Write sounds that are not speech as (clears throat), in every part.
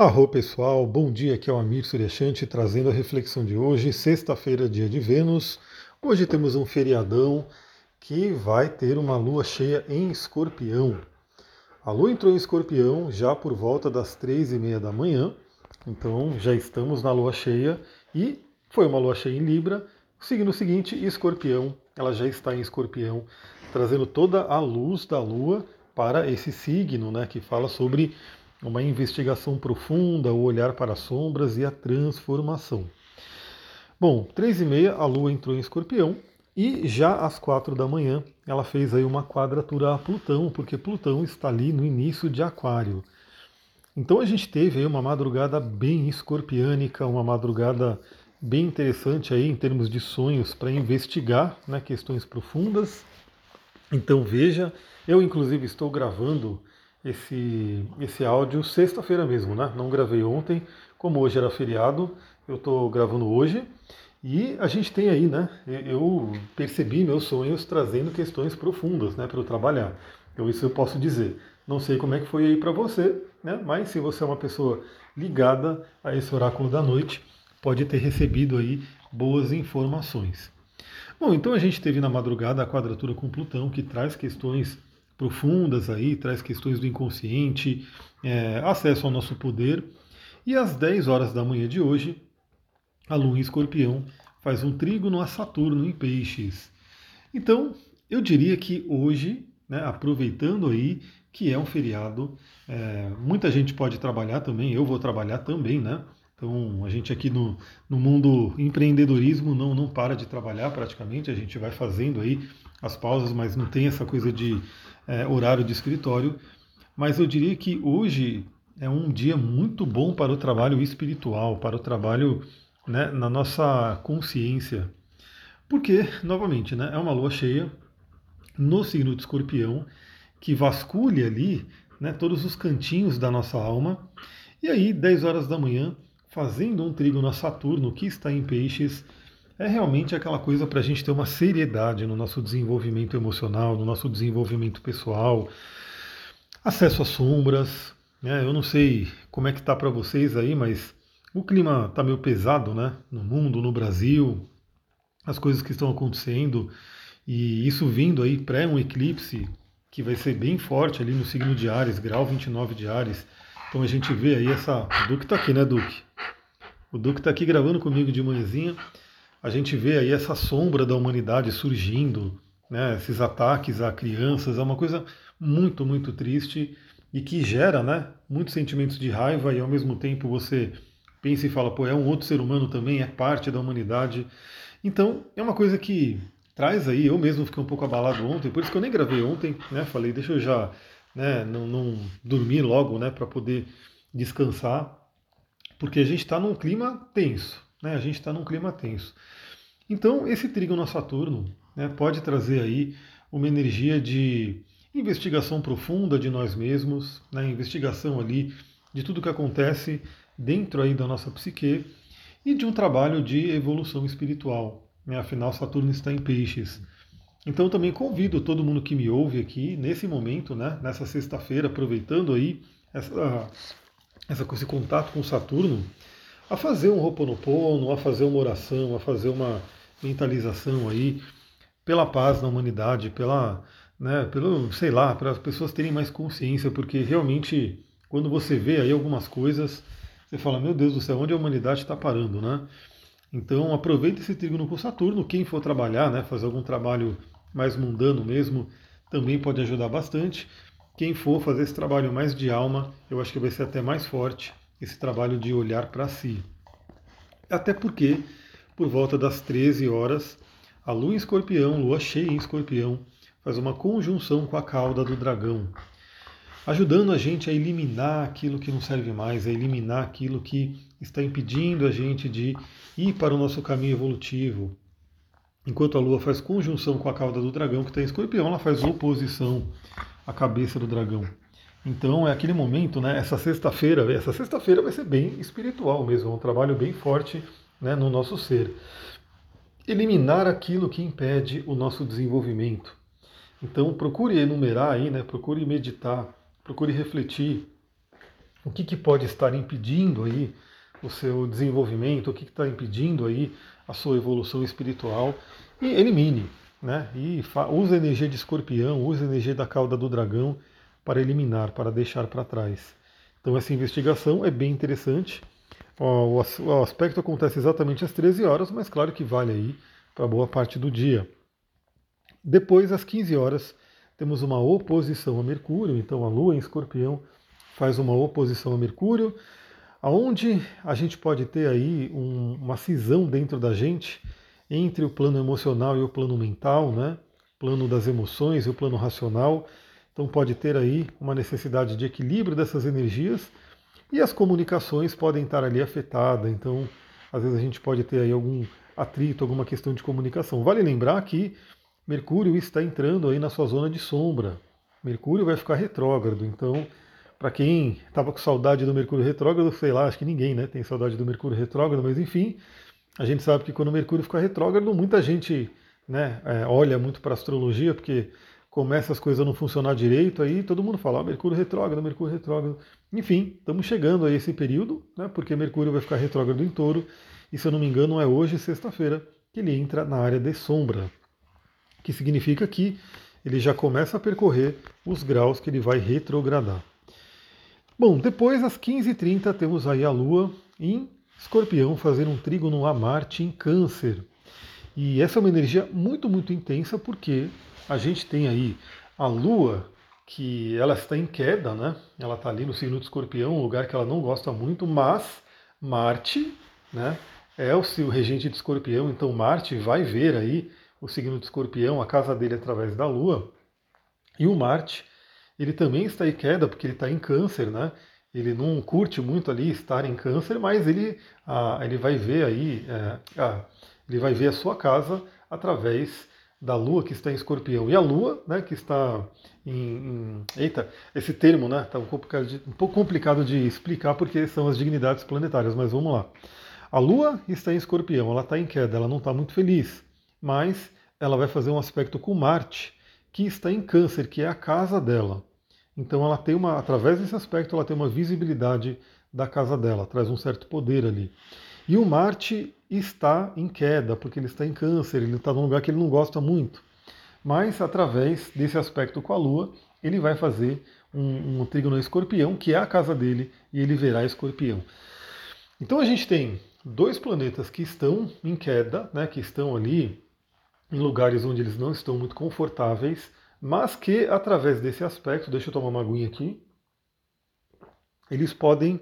Arro pessoal, bom dia, aqui é o Amir Suryashanti trazendo a reflexão de hoje, sexta-feira, dia de Vênus. Hoje temos um feriadão que vai ter uma lua cheia em escorpião. A lua entrou em escorpião já por volta das três e meia da manhã, então já estamos na lua cheia e foi uma lua cheia em Libra. Signo seguinte, escorpião, ela já está em escorpião, trazendo toda a luz da lua para esse signo, né, que fala sobre uma investigação profunda, o olhar para as sombras e a transformação. Bom, três e meia a Lua entrou em Escorpião e já às quatro da manhã ela fez aí uma quadratura a Plutão, porque Plutão está ali no início de Aquário. Então a gente teve aí uma madrugada bem escorpiânica, uma madrugada bem interessante aí em termos de sonhos para investigar né, questões profundas. Então veja, eu inclusive estou gravando esse, esse áudio sexta-feira mesmo, né? Não gravei ontem, como hoje era feriado, eu estou gravando hoje. E a gente tem aí, né? Eu percebi meus sonhos trazendo questões profundas, né, para eu trabalhar. Então isso eu posso dizer. Não sei como é que foi aí para você, né? Mas se você é uma pessoa ligada a esse oráculo da noite, pode ter recebido aí boas informações. Bom, então a gente teve na madrugada a quadratura com Plutão, que traz questões profundas aí, traz questões do inconsciente, é, acesso ao nosso poder. E às 10 horas da manhã de hoje, a Lua em Escorpião faz um trígono a Saturno em Peixes. Então, eu diria que hoje, né, aproveitando aí que é um feriado, é, muita gente pode trabalhar também, eu vou trabalhar também, né? Então, a gente aqui no, no mundo empreendedorismo não, não para de trabalhar praticamente, a gente vai fazendo aí as pausas, mas não tem essa coisa de é, horário de escritório. Mas eu diria que hoje é um dia muito bom para o trabalho espiritual, para o trabalho né, na nossa consciência. Porque, novamente, né, é uma lua cheia no signo de escorpião que vasculha ali né, todos os cantinhos da nossa alma. E aí, 10 horas da manhã, fazendo um trígono a Saturno, que está em peixes, é realmente aquela coisa para a gente ter uma seriedade no nosso desenvolvimento emocional, no nosso desenvolvimento pessoal, acesso às sombras. Né? Eu não sei como é que tá para vocês aí, mas o clima está meio pesado, né? No mundo, no Brasil, as coisas que estão acontecendo e isso vindo aí pré um eclipse que vai ser bem forte ali no signo de Ares, grau 29 de Ares. Então a gente vê aí essa. O Duque está aqui, né, Duque? O Duque está aqui gravando comigo de manhãzinha a gente vê aí essa sombra da humanidade surgindo, né, esses ataques a crianças, é uma coisa muito, muito triste e que gera né, muitos sentimentos de raiva e ao mesmo tempo você pensa e fala, pô, é um outro ser humano também, é parte da humanidade. Então, é uma coisa que traz aí, eu mesmo fiquei um pouco abalado ontem, por isso que eu nem gravei ontem, né? Falei, deixa eu já né, não, não dormir logo, né, para poder descansar, porque a gente está num clima tenso, né? A gente está num clima tenso. Então, esse trígono a Saturno né, pode trazer aí uma energia de investigação profunda de nós mesmos, né, investigação ali de tudo que acontece dentro aí da nossa psique e de um trabalho de evolução espiritual. Né? Afinal, Saturno está em peixes. Então também convido todo mundo que me ouve aqui nesse momento, né, nessa sexta-feira, aproveitando aí essa, essa, esse contato com Saturno, a fazer um Ho'oponopono, a fazer uma oração, a fazer uma mentalização aí pela paz na humanidade, pela, né, pelo, sei lá, para as pessoas terem mais consciência, porque realmente quando você vê aí algumas coisas, você fala, meu Deus do céu, onde a humanidade está parando, né? Então aproveita esse trígono com Saturno, quem for trabalhar, né, fazer algum trabalho mais mundano mesmo, também pode ajudar bastante. Quem for fazer esse trabalho mais de alma, eu acho que vai ser até mais forte esse trabalho de olhar para si. Até porque, por volta das 13 horas, a lua em escorpião, lua cheia em escorpião, faz uma conjunção com a cauda do dragão, ajudando a gente a eliminar aquilo que não serve mais, a eliminar aquilo que está impedindo a gente de ir para o nosso caminho evolutivo. Enquanto a lua faz conjunção com a cauda do dragão, que está em escorpião, ela faz oposição à cabeça do dragão. Então é aquele momento, né? Essa sexta-feira, essa sexta-feira vai ser bem espiritual mesmo, um trabalho bem forte né, no nosso ser. Eliminar aquilo que impede o nosso desenvolvimento. Então procure enumerar aí, né? Procure meditar, procure refletir o que, que pode estar impedindo aí o seu desenvolvimento, o que está impedindo aí a sua evolução espiritual e elimine, né? E use a energia de escorpião, use a energia da cauda do dragão para eliminar, para deixar para trás. Então essa investigação é bem interessante. O aspecto acontece exatamente às 13 horas, mas claro que vale aí para boa parte do dia. Depois, às 15 horas, temos uma oposição a Mercúrio, então a Lua em Escorpião faz uma oposição a Mercúrio, aonde a gente pode ter aí um, uma cisão dentro da gente entre o plano emocional e o plano mental, né? plano das emoções e o plano racional. Então pode ter aí uma necessidade de equilíbrio dessas energias e as comunicações podem estar ali afetadas. Então, às vezes a gente pode ter aí algum atrito, alguma questão de comunicação. Vale lembrar que Mercúrio está entrando aí na sua zona de sombra. Mercúrio vai ficar retrógrado, então para quem estava com saudade do Mercúrio retrógrado, sei lá, acho que ninguém né, tem saudade do Mercúrio retrógrado, mas enfim, a gente sabe que quando o Mercúrio fica retrógrado, muita gente né, é, olha muito para a astrologia, porque começa as coisas a não funcionar direito, aí todo mundo fala, ah, Mercúrio retrógrado, Mercúrio retrógrado. Enfim, estamos chegando a esse período, né, porque Mercúrio vai ficar retrógrado em touro, e se eu não me engano é hoje, sexta-feira, que ele entra na área de sombra, que significa que ele já começa a percorrer os graus que ele vai retrogradar. Bom, depois às 15h30 temos aí a Lua em Escorpião fazendo um trígono a Marte em Câncer. E essa é uma energia muito, muito intensa porque a gente tem aí a Lua que ela está em queda, né? Ela está ali no signo de Escorpião, um lugar que ela não gosta muito, mas Marte, né? É o seu regente de Escorpião, então Marte vai ver aí o signo de Escorpião, a casa dele através da Lua. E o Marte ele também está em queda porque ele está em câncer, né? Ele não curte muito ali estar em câncer, mas ele, ah, ele vai ver aí, é, ah, ele vai ver a sua casa através da Lua que está em Escorpião. E a Lua, né, que está em, em eita, esse termo, né, está um, um pouco complicado de explicar porque são as dignidades planetárias, mas vamos lá. A Lua está em Escorpião, ela está em queda, ela não está muito feliz, mas ela vai fazer um aspecto com Marte, que está em Câncer, que é a casa dela. Então ela tem uma, através desse aspecto, ela tem uma visibilidade da casa dela, traz um certo poder ali. E o Marte está em queda, porque ele está em câncer, ele está num lugar que ele não gosta muito. Mas através desse aspecto com a Lua, ele vai fazer um, um trígono escorpião, que é a casa dele, e ele verá escorpião. Então a gente tem dois planetas que estão em queda, né, que estão ali em lugares onde eles não estão muito confortáveis, mas que através desse aspecto, deixa eu tomar uma aguinha aqui, eles podem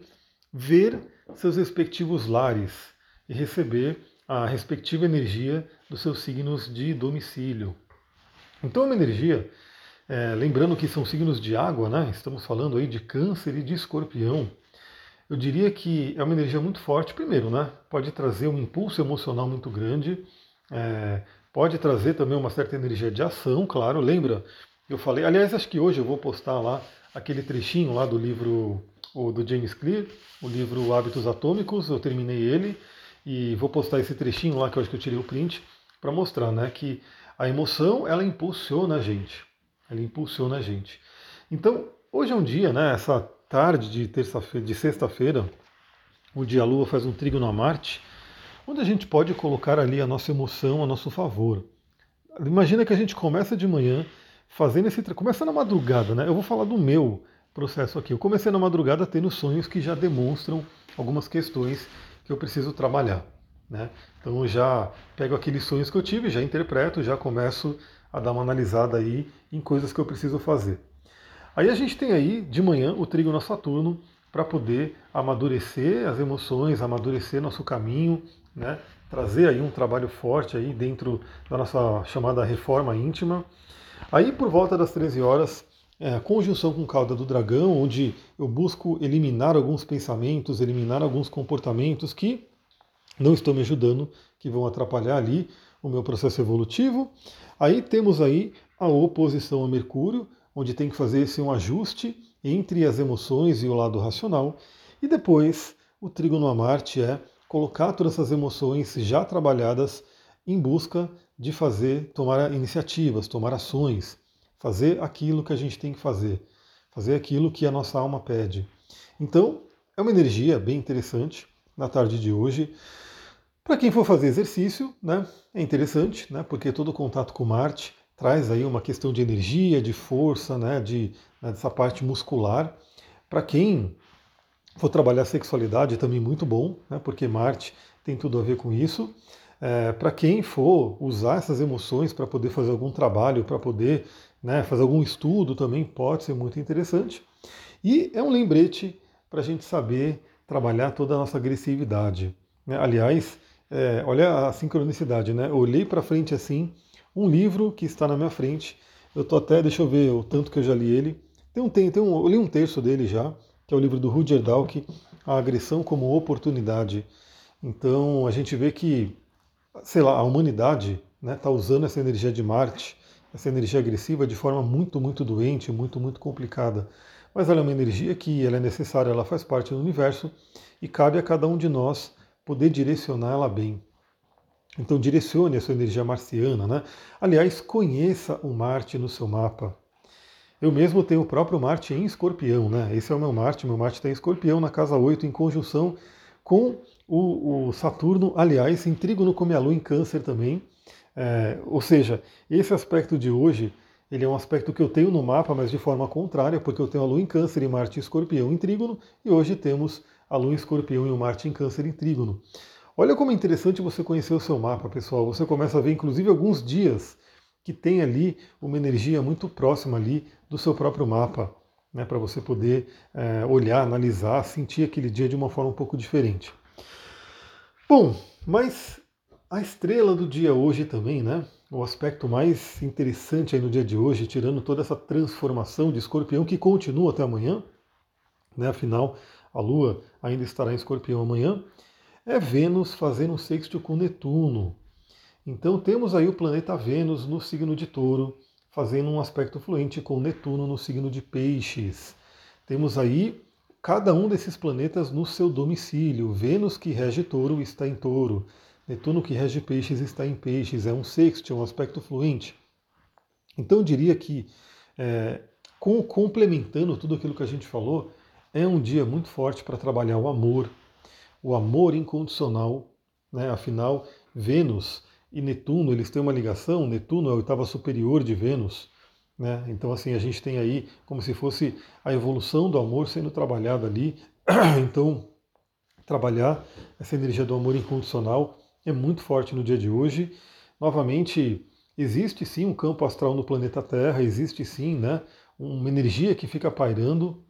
ver seus respectivos lares e receber a respectiva energia dos seus signos de domicílio. Então uma energia, é, lembrando que são signos de água, né? estamos falando aí de câncer e de escorpião, eu diria que é uma energia muito forte, primeiro, né? pode trazer um impulso emocional muito grande, é, Pode trazer também uma certa energia de ação, claro. Lembra? Eu falei, aliás, acho que hoje eu vou postar lá aquele trechinho lá do livro do James Clear, o livro Hábitos Atômicos. Eu terminei ele e vou postar esse trechinho lá que eu acho que eu tirei o print para mostrar, né, que a emoção ela impulsiona a gente. Ela impulsiona a gente. Então, hoje é um dia, né, essa tarde de terça-feira, de sexta-feira, o dia Lua faz um trígono a Marte onde a gente pode colocar ali a nossa emoção a nosso favor. Imagina que a gente começa de manhã fazendo esse. Começa na madrugada, né? Eu vou falar do meu processo aqui. Eu comecei na madrugada tendo sonhos que já demonstram algumas questões que eu preciso trabalhar. Né? Então eu já pego aqueles sonhos que eu tive, já interpreto, já começo a dar uma analisada aí em coisas que eu preciso fazer. Aí a gente tem aí de manhã o trígono Saturno para poder amadurecer as emoções, amadurecer nosso caminho, né? trazer aí um trabalho forte aí dentro da nossa chamada reforma íntima. Aí por volta das 13 horas, é, conjunção com cauda do dragão, onde eu busco eliminar alguns pensamentos, eliminar alguns comportamentos que não estão me ajudando, que vão atrapalhar ali o meu processo evolutivo. Aí temos aí a oposição a Mercúrio, onde tem que fazer esse um ajuste entre as emoções e o lado racional. E depois o trígono a Marte é colocar todas essas emoções já trabalhadas em busca de fazer, tomar iniciativas, tomar ações, fazer aquilo que a gente tem que fazer, fazer aquilo que a nossa alma pede. Então, é uma energia bem interessante na tarde de hoje. Para quem for fazer exercício, né, é interessante, né, porque todo contato com Marte traz aí uma questão de energia, de força, né, de, né, dessa parte muscular. Para quem for trabalhar sexualidade é também muito bom, né, porque Marte tem tudo a ver com isso. É, para quem for usar essas emoções para poder fazer algum trabalho, para poder né, fazer algum estudo também pode ser muito interessante. E é um lembrete para a gente saber trabalhar toda a nossa agressividade. Né? Aliás, é, olha a sincronicidade, né? Eu olhei para frente assim, um livro que está na minha frente. Eu tô até, deixa eu ver o tanto que eu já li ele. Tem um, tem, tem um, eu li um terço dele já, que é o livro do Rudyard Dalk, A Agressão como Oportunidade. Então a gente vê que, sei lá, a humanidade está né, tá usando essa energia de Marte, essa energia agressiva de forma muito, muito doente, muito, muito complicada. Mas ela é uma energia que ela é necessária, ela faz parte do universo e cabe a cada um de nós poder direcionar ela bem. Então direcione a sua energia marciana, né? Aliás, conheça o Marte no seu mapa. Eu mesmo tenho o próprio Marte em escorpião, né? Esse é o meu Marte, meu Marte está em escorpião na casa 8, em conjunção com o, o Saturno, aliás, em trígono com minha Lua em câncer também. É, ou seja, esse aspecto de hoje, ele é um aspecto que eu tenho no mapa, mas de forma contrária, porque eu tenho a Lua em câncer e Marte em escorpião em trígono, e hoje temos a Lua em escorpião e o Marte em câncer em trígono. Olha como é interessante você conhecer o seu mapa, pessoal. Você começa a ver, inclusive, alguns dias que tem ali uma energia muito próxima ali do seu próprio mapa, né, para você poder é, olhar, analisar, sentir aquele dia de uma forma um pouco diferente. Bom, mas a estrela do dia hoje também, né? O aspecto mais interessante aí no dia de hoje, tirando toda essa transformação de escorpião que continua até amanhã, né? Afinal, a Lua ainda estará em escorpião amanhã, é Vênus fazendo um sexto com Netuno. Então temos aí o planeta Vênus no signo de touro, fazendo um aspecto fluente com Netuno no signo de peixes. Temos aí cada um desses planetas no seu domicílio. Vênus, que rege touro, está em touro. Netuno, que rege peixes, está em peixes. É um sexto, é um aspecto fluente. Então eu diria que, é, com, complementando tudo aquilo que a gente falou, é um dia muito forte para trabalhar o amor, o amor incondicional. Né? Afinal, Vênus e Netuno, eles têm uma ligação. Netuno é a oitava superior de Vênus. Né? Então, assim, a gente tem aí como se fosse a evolução do amor sendo trabalhada ali. (clears throat) Então, trabalhar essa energia do amor incondicional é muito forte no dia de hoje. Novamente, existe sim um campo astral no planeta Terra, existe sim né, uma energia que fica pairando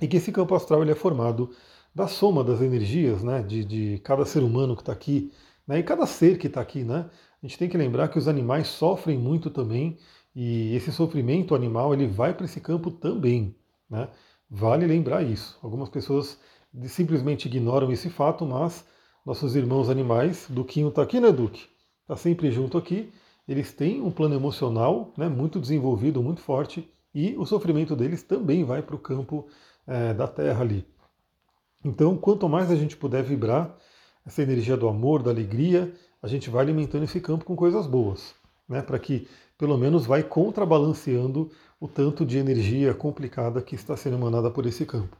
e que esse campo astral ele é formado da soma das energias né, de, de cada ser humano que está aqui né, e cada ser que está aqui. Né? A gente tem que lembrar que os animais sofrem muito também e esse sofrimento animal ele vai para esse campo também. Né? Vale lembrar isso. Algumas pessoas simplesmente ignoram esse fato, mas nossos irmãos animais, Duquinho está aqui, né, Duque? Está sempre junto aqui. Eles têm um plano emocional né, muito desenvolvido, muito forte, e o sofrimento deles também vai para o campo é, da Terra ali. Então, quanto mais a gente puder vibrar essa energia do amor, da alegria, a gente vai alimentando esse campo com coisas boas, né? Para que pelo menos vai contrabalanceando o tanto de energia complicada que está sendo emanada por esse campo.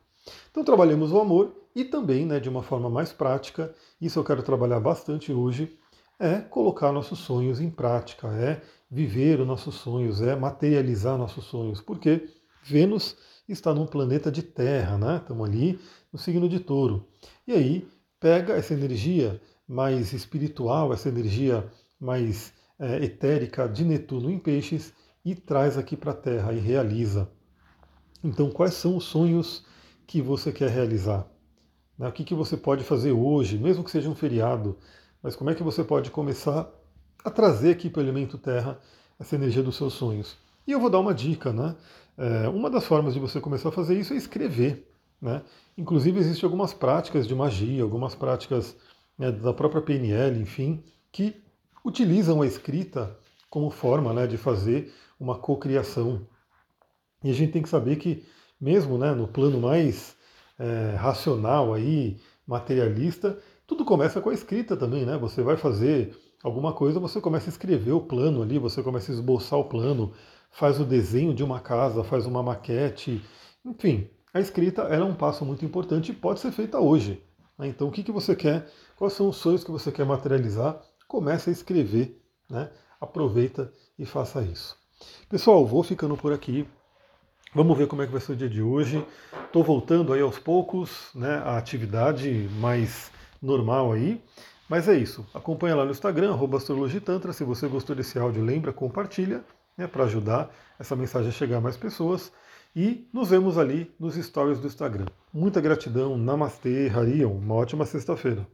Então trabalhamos o amor e também, né, de uma forma mais prática, isso eu quero trabalhar bastante hoje, é colocar nossos sonhos em prática, é viver os nossos sonhos, é materializar nossos sonhos, porque Vênus está num planeta de terra, né? Estamos ali no signo de touro. E aí pega essa energia mais espiritual, essa energia mais é, etérica de Netuno em peixes e traz aqui para a Terra e realiza. Então, quais são os sonhos que você quer realizar? Né? O que, que você pode fazer hoje, mesmo que seja um feriado, mas como é que você pode começar a trazer aqui para o elemento Terra essa energia dos seus sonhos? E eu vou dar uma dica, né? É, uma das formas de você começar a fazer isso é escrever. Né? Inclusive, existem algumas práticas de magia, algumas práticas né, da própria PNL, enfim, que utilizam a escrita como forma né, de fazer uma cocriação. E a gente tem que saber que, mesmo né, no plano mais é, racional, aí, materialista, tudo começa com a escrita também. Né? Você vai fazer alguma coisa, você começa a escrever o plano ali, você começa a esboçar o plano, faz o desenho de uma casa, faz uma maquete, enfim, a escrita é um passo muito importante e pode ser feita hoje. Né? Então, o que, que você quer? Quais são os sonhos que você quer materializar? Comece a escrever, né? aproveita e faça isso. Pessoal, vou ficando por aqui. Vamos ver como é que vai ser o dia de hoje. Estou voltando aí aos poucos, né, a atividade mais normal aí. Mas é isso. Acompanha lá no Instagram, astrologitantra. Se você gostou desse áudio, lembra, compartilha, né, para ajudar essa mensagem a chegar a mais pessoas. E nos vemos ali nos stories do Instagram. Muita gratidão. Namastê, Harion. Uma ótima sexta-feira.